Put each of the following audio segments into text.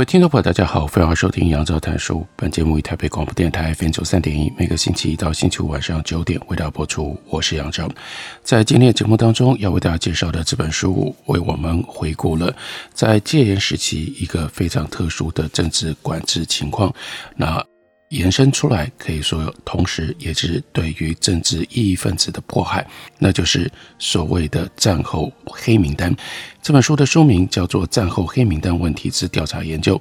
位听众朋友，大家好，欢迎收听杨照谈书。本节目以台北广播电台 FM 三点一，每个星期一到星期五晚上九点为大家播出。我是杨照，在今天的节目当中要为大家介绍的这本书，为我们回顾了在戒严时期一个非常特殊的政治管制情况。那延伸出来，可以说，同时也是对于政治异议分子的迫害，那就是所谓的战后黑名单。这本书的书名叫做《战后黑名单问题之调查研究》，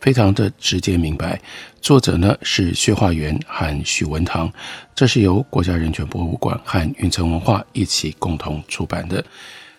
非常的直接明白。作者呢是薛化元和许文堂，这是由国家人权博物馆和云城文化一起共同出版的。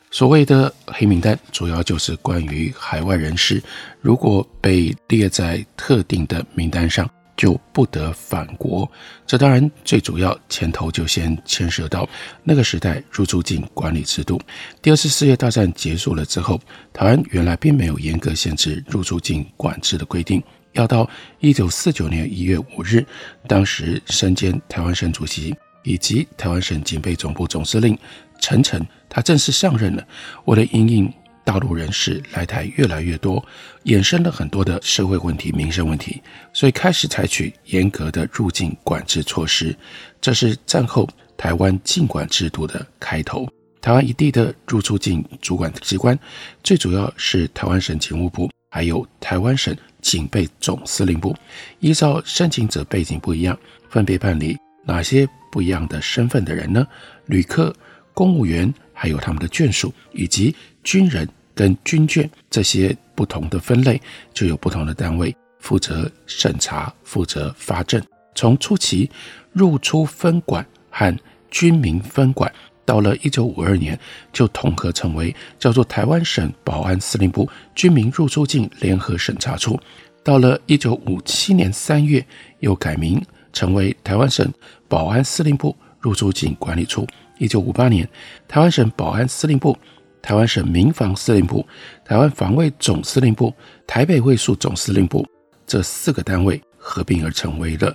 所谓的黑名单，主要就是关于海外人士，如果被列在特定的名单上。就不得返国，这当然最主要前头就先牵涉到那个时代入出境管理制度。第二次世界大战结束了之后，台湾原来并没有严格限制入出境管制的规定。要到一九四九年一月五日，当时身兼台湾省主席以及台湾省警备总部总司令陈诚，他正式上任了。为了因应大陆人士来台越来越多，衍生了很多的社会问题、民生问题，所以开始采取严格的入境管制措施。这是战后台湾禁管制度的开头。台湾一地的入出境主管机关，最主要是台湾省警务部，还有台湾省警备总司令部。依照申请者背景不一样，分别办理哪些不一样的身份的人呢？旅客、公务员，还有他们的眷属，以及军人跟军眷这些不同的分类，就有不同的单位负责审查、负责发证。从初期入出分管和军民分管，到了一九五二年就统合成为叫做台湾省保安司令部军民入出境联合审查处。到了一九五七年三月又改名成为台湾省保安司令部入出境管理处。一九五八年，台湾省保安司令部。台湾省民防司令部、台湾防卫总司令部、台北卫戍总司令部这四个单位合并而成为了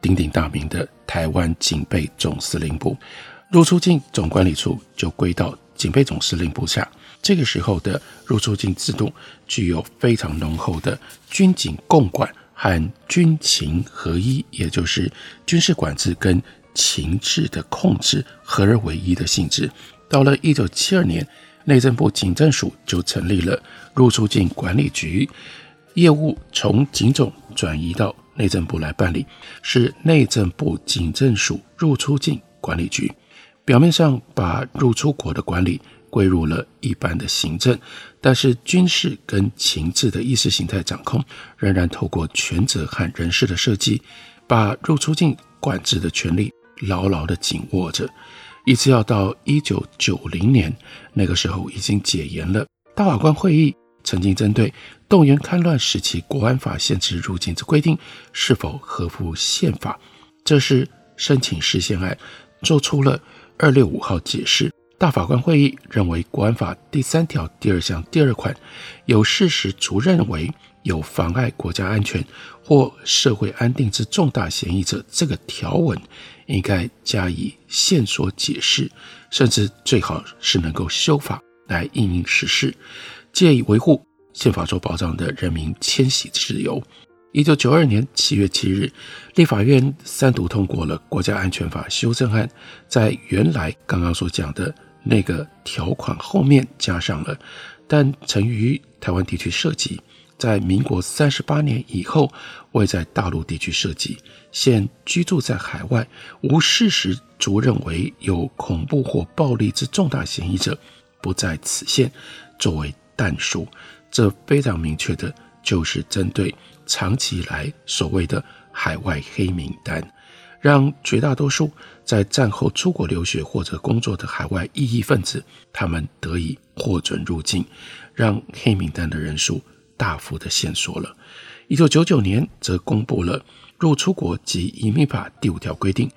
鼎鼎大名的台湾警备总司令部。入出境总管理处就归到警备总司令部下。这个时候的入出境制度具有非常浓厚的军警共管和军情合一，也就是军事管制跟情治的控制合而为一的性质。到了一九七二年。内政部警政署就成立了入出境管理局，业务从警总转移到内政部来办理，是内政部警政署入出境管理局。表面上把入出国的管理归入了一般的行政，但是军事跟情治的意识形态掌控，仍然透过权责和人事的设计，把入出境管制的权力牢牢地紧握着。一直要到一九九零年，那个时候已经解严了。大法官会议曾经针对动员戡乱时期国安法限制入境之规定是否合乎宪法，这是申请释宪案做出了二六五号解释。大法官会议认为，国安法第三条第二项第二款有事实足认为有妨碍国家安全或社会安定之重大嫌疑者，这个条文。应该加以线索解释，甚至最好是能够修法来应应实施，借以维护宪法所保障的人民迁徙自由。一九九二年七月七日，立法院三读通过了国家安全法修正案，在原来刚刚所讲的那个条款后面加上了，但曾于台湾地区涉及。在民国三十八年以后，未在大陆地区设籍，现居住在海外，无事实足认为有恐怖或暴力之重大嫌疑者，不在此限，作为但书。这非常明确的，就是针对长期以来所谓的海外黑名单。让绝大多数在战后出国留学或者工作的海外异议分子，他们得以获准入境，让黑名单的人数大幅的限缩了。一九九九年，则公布了《入出国及移民法》第五条规定，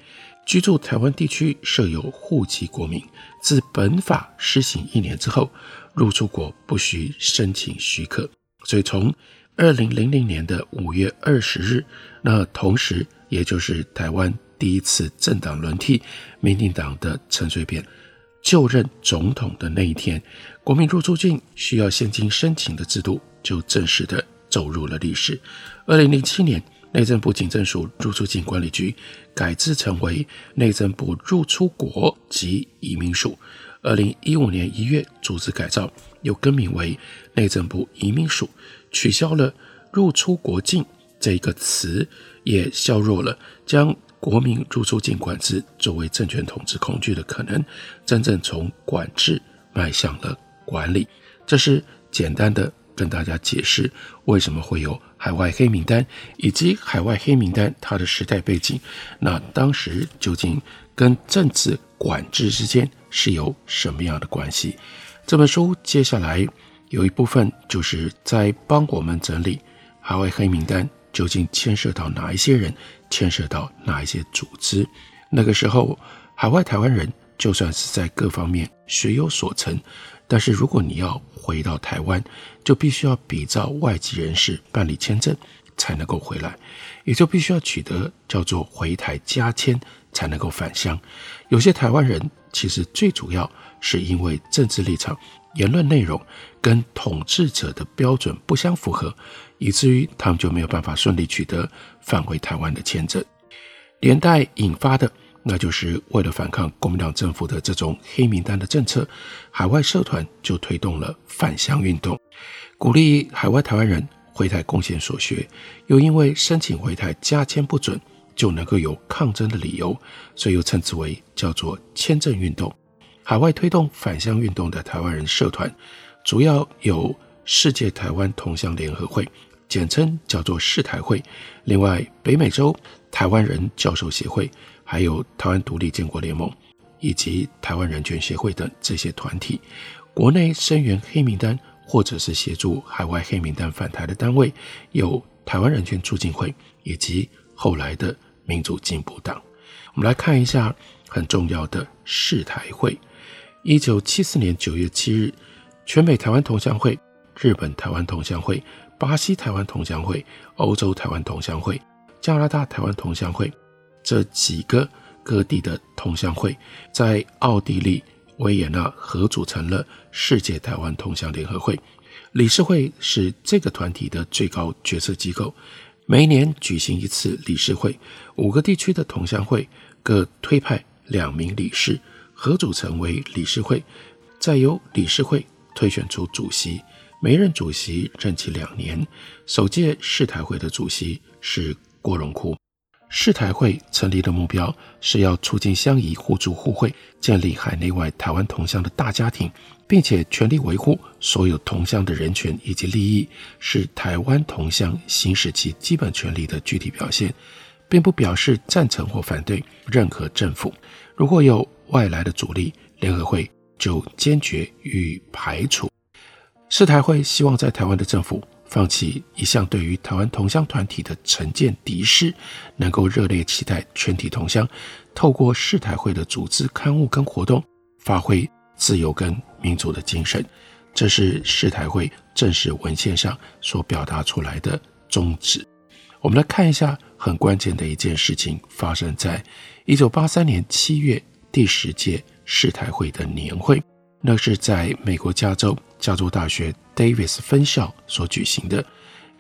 居住台湾地区设有户籍国民，自本法施行一年之后，入出国不需申请许可。所以从二零零零年的五月二十日，那同时也就是台湾第一次政党轮替，民进党的陈水扁就任总统的那一天，国民入出境需要现金申请的制度就正式的走入了历史。二零零七年，内政部警政署入出境管理局改制成为内政部入出国及移民署。二零一五年一月组织改造，又更名为内政部移民署。取消了“入出国境”这一个词，也削弱了将国民入出境管制作为政权统治工具的可能，真正从管制迈向了管理。这是简单的跟大家解释为什么会有海外黑名单，以及海外黑名单它的时代背景。那当时究竟跟政治管制之间是有什么样的关系？这本书接下来。有一部分就是在帮我们整理海外黑名单究竟牵涉到哪一些人，牵涉到哪一些组织。那个时候，海外台湾人就算是在各方面学有所成，但是如果你要回到台湾，就必须要比照外籍人士办理签证才能够回来，也就必须要取得叫做回台加签才能够返乡。有些台湾人其实最主要是因为政治立场。言论内容跟统治者的标准不相符合，以至于他们就没有办法顺利取得返回台湾的签证。连带引发的，那就是为了反抗国民党政府的这种黑名单的政策，海外社团就推动了返乡运动，鼓励海外台湾人回台贡献所学。又因为申请回台加签不准，就能够有抗争的理由，所以又称之为叫做签证运动。海外推动返乡运动的台湾人社团，主要有世界台湾同乡联合会，简称叫做世台会；另外，北美洲台湾人教授协会，还有台湾独立建国联盟以及台湾人权协会等这些团体。国内声援黑名单或者是协助海外黑名单返台的单位，有台湾人权促进会以及后来的民主进步党。我们来看一下很重要的世台会。一九七四年九月七日，全美台湾同乡会、日本台湾同乡会、巴西台湾同乡会、欧洲台湾同乡会、加拿大台湾同乡会这几个各地的同乡会，在奥地利维也纳合组成了世界台湾同乡联合会。理事会是这个团体的最高决策机构，每年举行一次理事会，五个地区的同乡会各推派两名理事。合组成为理事会，再由理事会推选出主席，每任主席任期两年。首届世台会的主席是郭荣窟。世台会成立的目标是要促进乡谊互助互惠，建立海内外台湾同乡的大家庭，并且全力维护所有同乡的人权以及利益，是台湾同乡行使其基本权利的具体表现，并不表示赞成或反对任何政府。如果有外来的阻力，联合会就坚决予以排除。世台会希望在台湾的政府放弃一向对于台湾同乡团体的成见敌视，能够热烈期待全体同乡透过世台会的组织刊物跟活动，发挥自由跟民主的精神。这是世台会正式文献上所表达出来的宗旨。我们来看一下很关键的一件事情，发生在一九八三年七月。第十届世台会的年会，那是在美国加州加州大学 Davis 分校所举行的，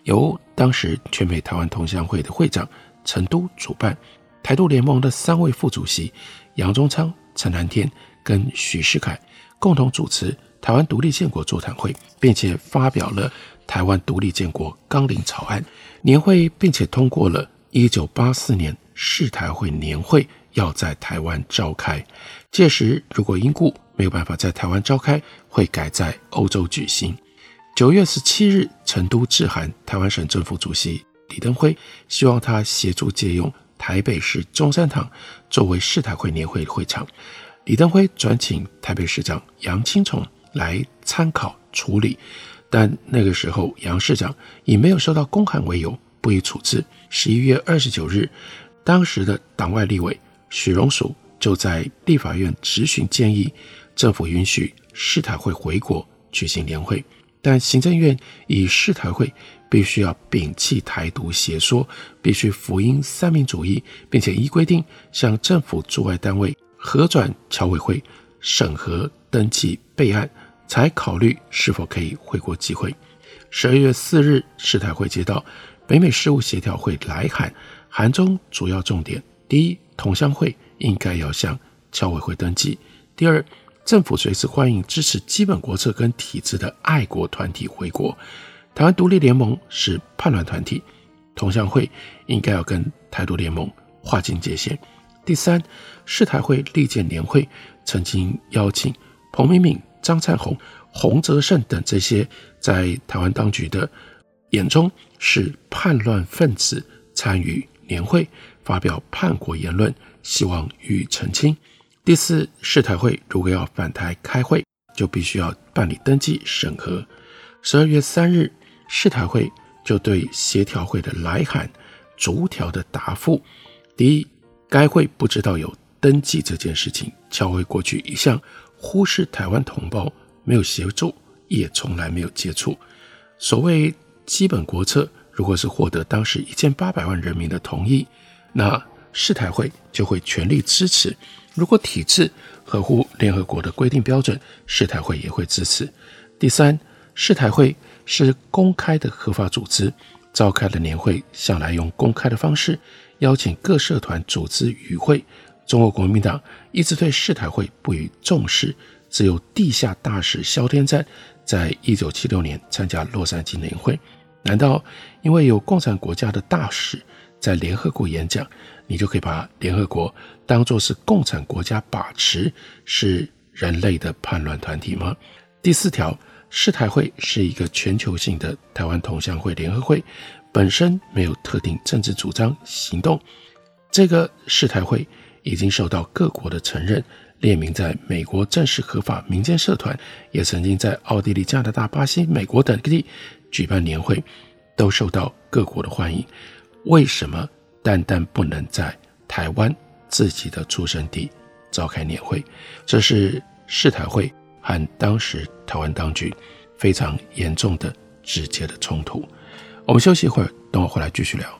由当时全美台湾同乡会的会长陈都主办，台独联盟的三位副主席杨宗昌、陈南天跟许世凯共同主持台湾独立建国座谈会，并且发表了台湾独立建国纲领草案。年会并且通过了一九八四年世台会年会。要在台湾召开，届时如果因故没有办法在台湾召开，会改在欧洲举行。九月十七日，成都致函台湾省政府主席李登辉，希望他协助借用台北市中山堂作为世台会年会会场。李登辉转请台北市长杨清崇来参考处理，但那个时候杨市长以没有收到公函为由不予处置。十一月二十九日，当时的党外立委许荣淑就在立法院质询建议政府允许世台会回国举行年会，但行政院以世台会必须要摒弃台独邪说，必须福音三民主义，并且依规定向政府驻外单位。核转侨委会审核登记备案，才考虑是否可以回国集会。十二月四日，世台会接到北美事务协调会来函，函中主要重点：第一，同乡会应该要向侨委会登记；第二，政府随时欢迎支持基本国策跟体制的爱国团体回国。台湾独立联盟是叛乱团体，同乡会应该要跟台独联盟划清界限。第三，世台会历届年会曾经邀请彭明敏、张灿红、洪泽胜等这些在台湾当局的眼中是叛乱分子参与年会，发表叛国言论，希望予以澄清。第四，世台会如果要返台开会，就必须要办理登记审核。十二月三日，世台会就对协调会的来函逐条的答复。第一。该会不知道有登记这件事情，侨会过去一向忽视台湾同胞，没有协助，也从来没有接触。所谓基本国策，如果是获得当时一千八百万人民的同意，那世台会就会全力支持；如果体制合乎联合国的规定标准，世台会也会支持。第三，世台会是公开的合法组织，召开的年会向来用公开的方式。邀请各社团组织与会，中国国民党一直对世台会不予重视。只有地下大使萧天赞在一九七六年参加洛杉矶年会。难道因为有共产国家的大使在联合国演讲，你就可以把联合国当作是共产国家把持，是人类的叛乱团体吗？第四条，世台会是一个全球性的台湾同乡会联合会。本身没有特定政治主张行动，这个世台会已经受到各国的承认，列名在美国正式合法民间社团，也曾经在奥地利、加拿大、巴西、美国等地举办年会，都受到各国的欢迎。为什么单单不能在台湾自己的出生地召开年会？这是世台会和当时台湾当局非常严重的直接的冲突。我们休息一会儿，等我回来继续聊。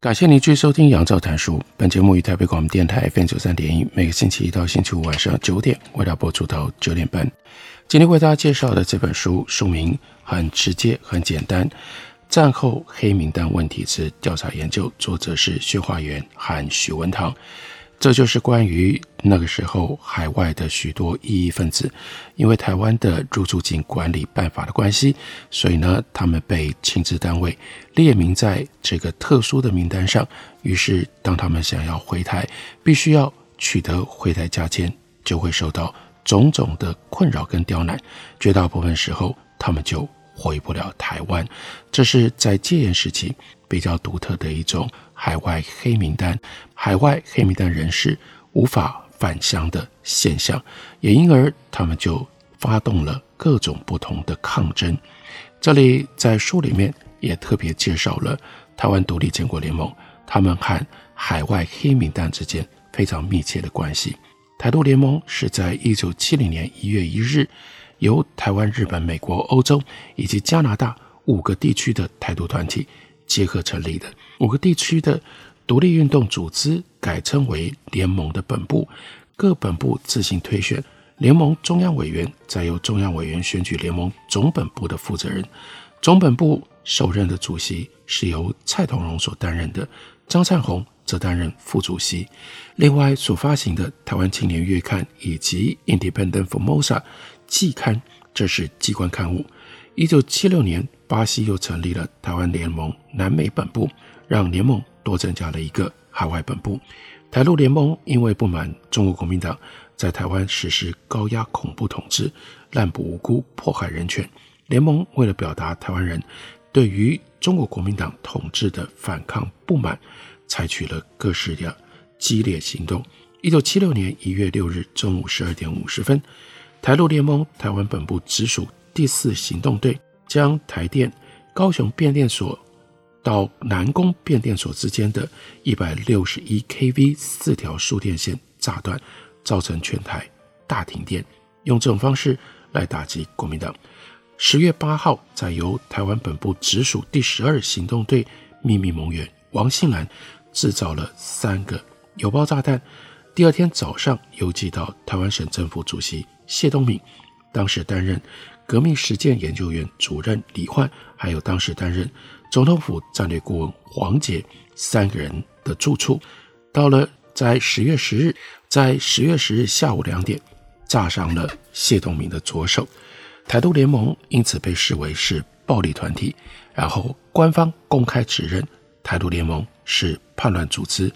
感谢您继续收听《杨照谈书》。本节目于台北广播电台 FM 九三点一，每个星期一到星期五晚上九点，为大家播出到九点半。今天为大家介绍的这本书，书名很直接、很简单，《战后黑名单问题之调查研究》，作者是薛华元和许文堂。这就是关于那个时候海外的许多异议分子，因为台湾的入住境管理办法的关系，所以呢，他们被亲自单位列名在这个特殊的名单上。于是，当他们想要回台，必须要取得回台加签，就会受到种种的困扰跟刁难。绝大部分时候，他们就回不了台湾。这是在戒严时期比较独特的一种海外黑名单，海外黑名单人士无法返乡的现象，也因而他们就发动了各种不同的抗争。这里在书里面也特别介绍了台湾独立建国联盟，他们和海外黑名单之间非常密切的关系。台独联盟是在一九七零年一月一日，由台湾、日本、美国、欧洲以及加拿大五个地区的台独团体结合成立的。五个地区的独立运动组织改称为联盟的本部，各本部自行推选联盟中央委员，再由中央委员选举联盟总本部的负责人。总本部首任的主席是由蔡同荣所担任的，张灿鸿。则担任副主席。另外，所发行的《台湾青年月刊》以及《Independent Formosa》季刊，这是机关刊物。一九七六年，巴西又成立了台湾联盟南美本部，让联盟多增加了一个海外本部。台陆联盟因为不满中国国民党在台湾实施高压恐怖统治、滥捕无辜、迫害人权，联盟为了表达台湾人对于中国国民党统治的反抗不满。采取了各式的激烈行动。一九七六年一月六日中午十二点五十分，台陆联盟台湾本部直属第四行动队将台电高雄变电所到南宫变电所之间的一百六十一 kV 四条输电线炸断，造成全台大停电。用这种方式来打击国民党。十月八号，在由台湾本部直属第十二行动队秘密盟员王信兰。制造了三个邮包炸弹，第二天早上邮寄到台湾省政府主席谢东闵，当时担任革命实践研究院主任李焕，还有当时担任总统府战略顾问黄杰三个人的住处。到了在十月十日，在十月十日下午两点，炸伤了谢东闵的左手。台独联盟因此被视为是暴力团体，然后官方公开指认台独联盟是叛乱组织，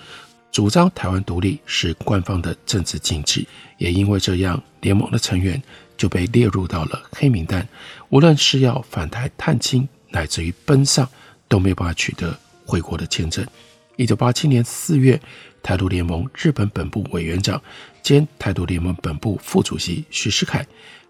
主张台湾独立是官方的政治禁忌，也因为这样，联盟的成员就被列入到了黑名单。无论是要返台探亲，乃至于奔丧，都没有办法取得回国的签证。一九八七年四月，台独联盟日本本部委员长兼台独联盟本部副主席许世凯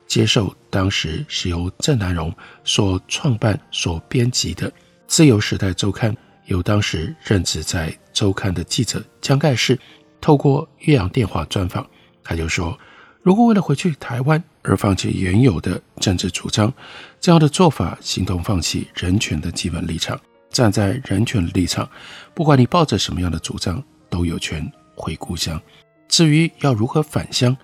接受当时是由郑南榕所创办、所编辑的《自由时代周刊》。由当时任职在周刊的记者江盖世透过越洋电话专访，他就说：“如果为了回去台湾而放弃原有的政治主张，这样的做法形同放弃人权的基本立场。站在人权立场，不管你抱着什么样的主张，都有权回故乡。至于要如何返乡，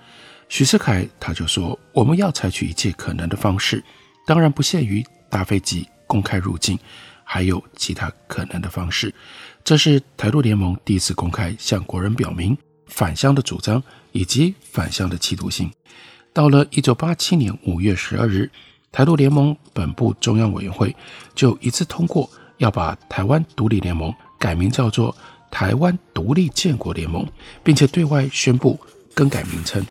许世凯他就说：我们要采取一切可能的方式，当然不限于搭飞机公开入境。”还有其他可能的方式，这是台独联盟第一次公开向国人表明返乡的主张以及返乡的企图心。到了一九八七年五月十二日，台独联盟本部中央委员会就一致通过要把台湾独立联盟改名叫做台湾独立建国联盟，并且对外宣布更改名称，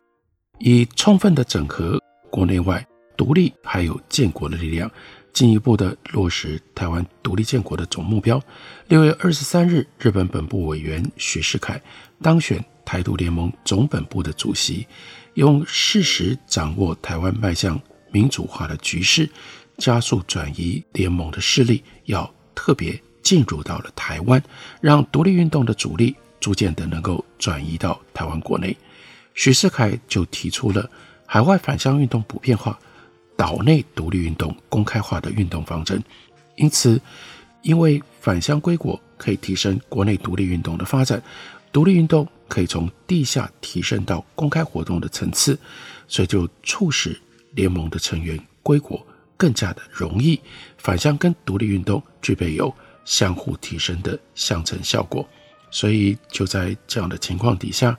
以充分的整合国内外独立还有建国的力量。进一步的落实台湾独立建国的总目标。六月二十三日，日本本部委员许世凯当选台独联盟总本部的主席，用事实掌握台湾迈向民主化的局势，加速转移联盟的势力，要特别进入到了台湾，让独立运动的主力逐渐的能够转移到台湾国内。许世凯就提出了海外返乡运动普遍化。岛内独立运动公开化的运动方针，因此，因为返乡归国可以提升国内独立运动的发展，独立运动可以从地下提升到公开活动的层次，所以就促使联盟的成员归国更加的容易。返乡跟独立运动具备有相互提升的相乘效果，所以就在这样的情况底下，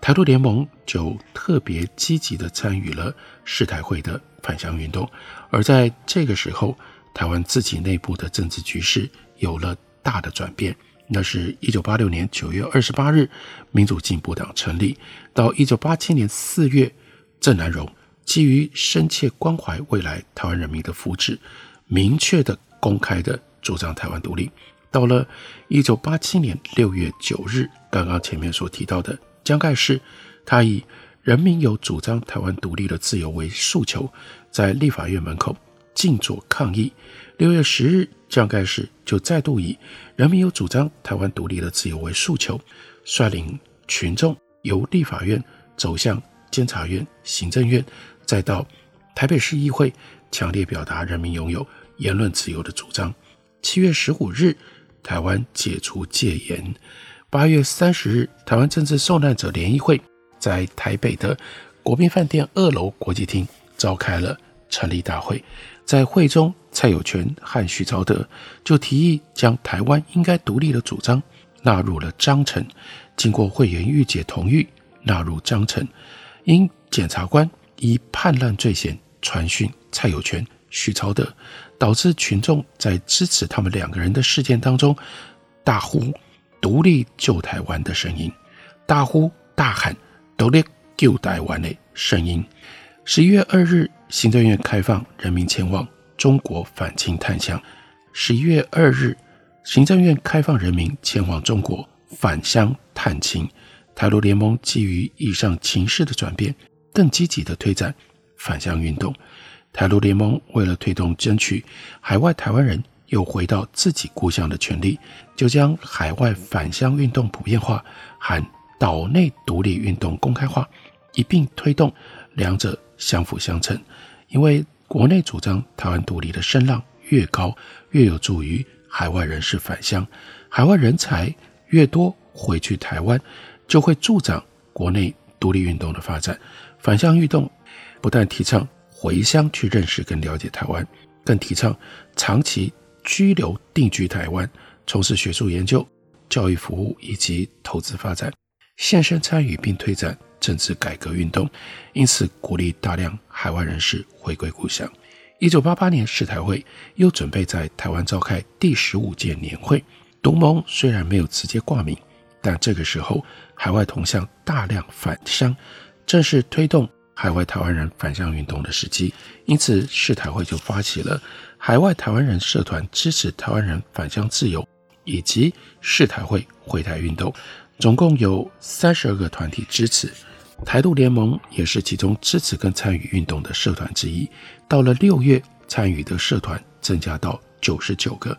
台独联盟就特别积极地参与了世台会的。返乡运动，而在这个时候，台湾自己内部的政治局势有了大的转变。那是一九八六年九月二十八日，民主进步党成立；到一九八七年四月，郑南榕基于深切关怀未来台湾人民的福祉，明确的、公开的主张台湾独立。到了一九八七年六月九日，刚刚前面所提到的江盖世，他以人民有主张台湾独立的自由为诉求，在立法院门口静坐抗议。六月十日，江盖世就再度以人民有主张台湾独立的自由为诉求，率领群众由立法院走向监察院、行政院，再到台北市议会，强烈表达人民拥有言论自由的主张。七月十五日，台湾解除戒严。八月三十日，台湾政治受难者联谊会在台北的国宾饭店二楼国际厅召开了成立大会。在会中，蔡有权和许朝德就提议将台湾应该独立的主张纳入了章程。经过会员御姐同意，纳入章程。因检察官以叛乱罪嫌传讯蔡有权、许朝德，导致群众在支持他们两个人的事件当中大呼。独立救台湾的声音，大呼大喊“独立救台湾”的声音。十一月二日，行政院开放人民前往中国返亲探乡。十一月二日，行政院开放人民前往中国返乡探亲。台独联盟基于以上情势的转变，更积极的推展返乡运动。台独联盟为了推动争取海外台湾人。又回到自己故乡的权利，就将海外返乡运动普遍化含岛内独立运动公开化一并推动，两者相辅相成。因为国内主张台湾独立的声浪越高，越有助于海外人士返乡，海外人才越多回去台湾，就会助长国内独立运动的发展。返乡运动不但提倡回乡去认识跟了解台湾，更提倡长期。居留定居台湾，从事学术研究、教育服务以及投资发展，现身参与并推展政治改革运动，因此鼓励大量海外人士回归故乡。一九八八年，世台会又准备在台湾召开第十五届年会。独盟虽然没有直接挂名，但这个时候海外同乡大量返乡，正是推动海外台湾人返乡运动的时机，因此世台会就发起了。海外台湾人社团支持台湾人返乡自由，以及世台会回台运动，总共有三十二个团体支持。台独联盟也是其中支持跟参与运动的社团之一。到了六月，参与的社团增加到九十九个。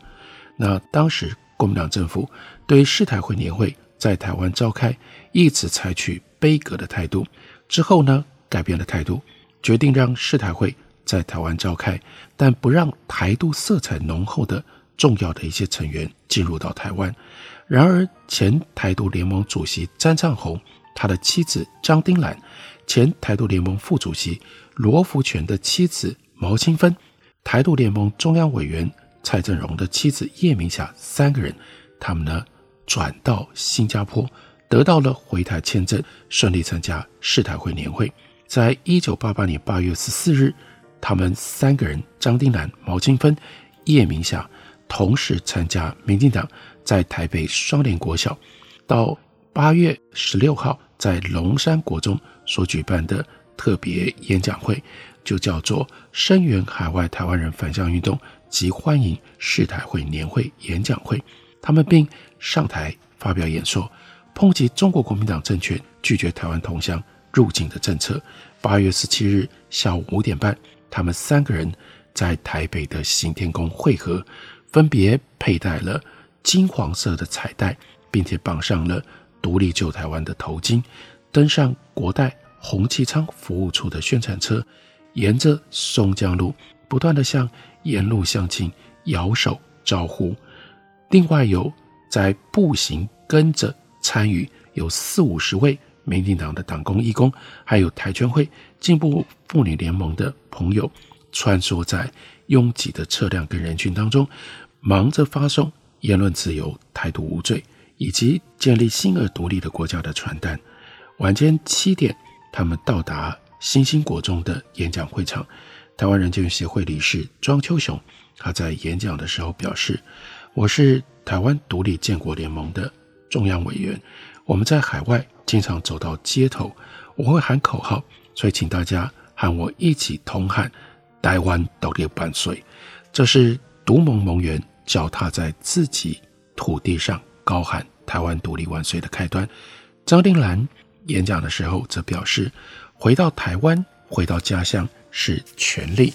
那当时国民党政府对世台会年会在台湾召开，一直采取杯葛的态度。之后呢，改变了态度，决定让世台会。在台湾召开，但不让台独色彩浓厚的重要的一些成员进入到台湾。然而，前台独联盟主席詹畅齁，他的妻子张丁兰，前台独联盟副主席罗福全的妻子毛清芬，台独联盟中央委员蔡正荣的妻子叶明霞三个人，他们呢转到新加坡，得到了回台签证，顺利参加世台会年会。在一九八八年八月十四日。他们三个人，张丁兰、毛清芬、叶明霞，同时参加民进党在台北双连国小，到八月十六号在龙山国中所举办的特别演讲会，就叫做“声援海外台湾人返乡运动及欢迎世台会年会演讲会”。他们并上台发表演说，抨击中国国民党政权拒绝台湾同乡入境的政策。八月十七日下午五点半。他们三个人在台北的行天宫会合，分别佩戴了金黄色的彩带，并且绑上了独立救台湾的头巾，登上国代洪其昌服务处的宣传车，沿着松江路不断地向沿路乡亲摇手招呼。另外有在步行跟着参与有四五十位。民进党的党工、义工，还有台权会、进步妇女联盟的朋友，穿梭在拥挤的车辆跟人群当中，忙着发送“言论自由、态度无罪”以及建立新而独立的国家的传单。晚间七点，他们到达新兴国中的演讲会场。台湾人权协会理事庄秋雄，他在演讲的时候表示：“我是台湾独立建国联盟的中央委员，我们在海外。”经常走到街头，我会喊口号，所以请大家和我一起同喊“台湾独立万岁”。这是独盟盟员脚踏在自己土地上高喊“台湾独立万岁”的开端。张定兰演讲的时候则表示：“回到台湾，回到家乡是权利，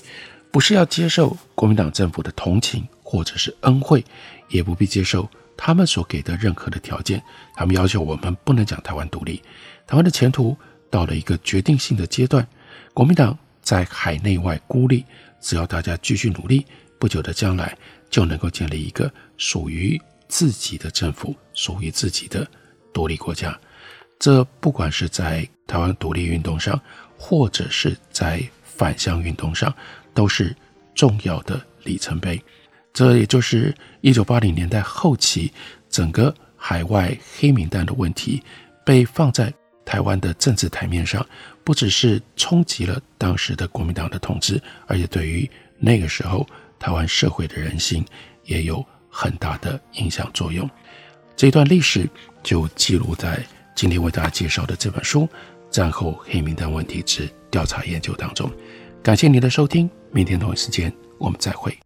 不是要接受国民党政府的同情或者是恩惠，也不必接受他们所给的任何的条件。他们要求我们不能讲台湾独立，台湾的前途到了一个决定性的阶段，国民党在海内外孤立，只要大家继续努力，不久的将来就能够建立一个属于自己的政府，属于自己的独立国家。”这不管是在台湾独立运动上，或者是在返乡运动上，都是重要的里程碑。这也就是一九八零年代后期，整个海外黑名单的问题被放在台湾的政治台面上，不只是冲击了当时的国民党的统治，而且对于那个时候台湾社会的人心也有很大的影响作用。这段历史就记录在。今天为大家介绍的这本书《战后黑名单问题之调查研究》当中，感谢您的收听，明天同一时间我们再会。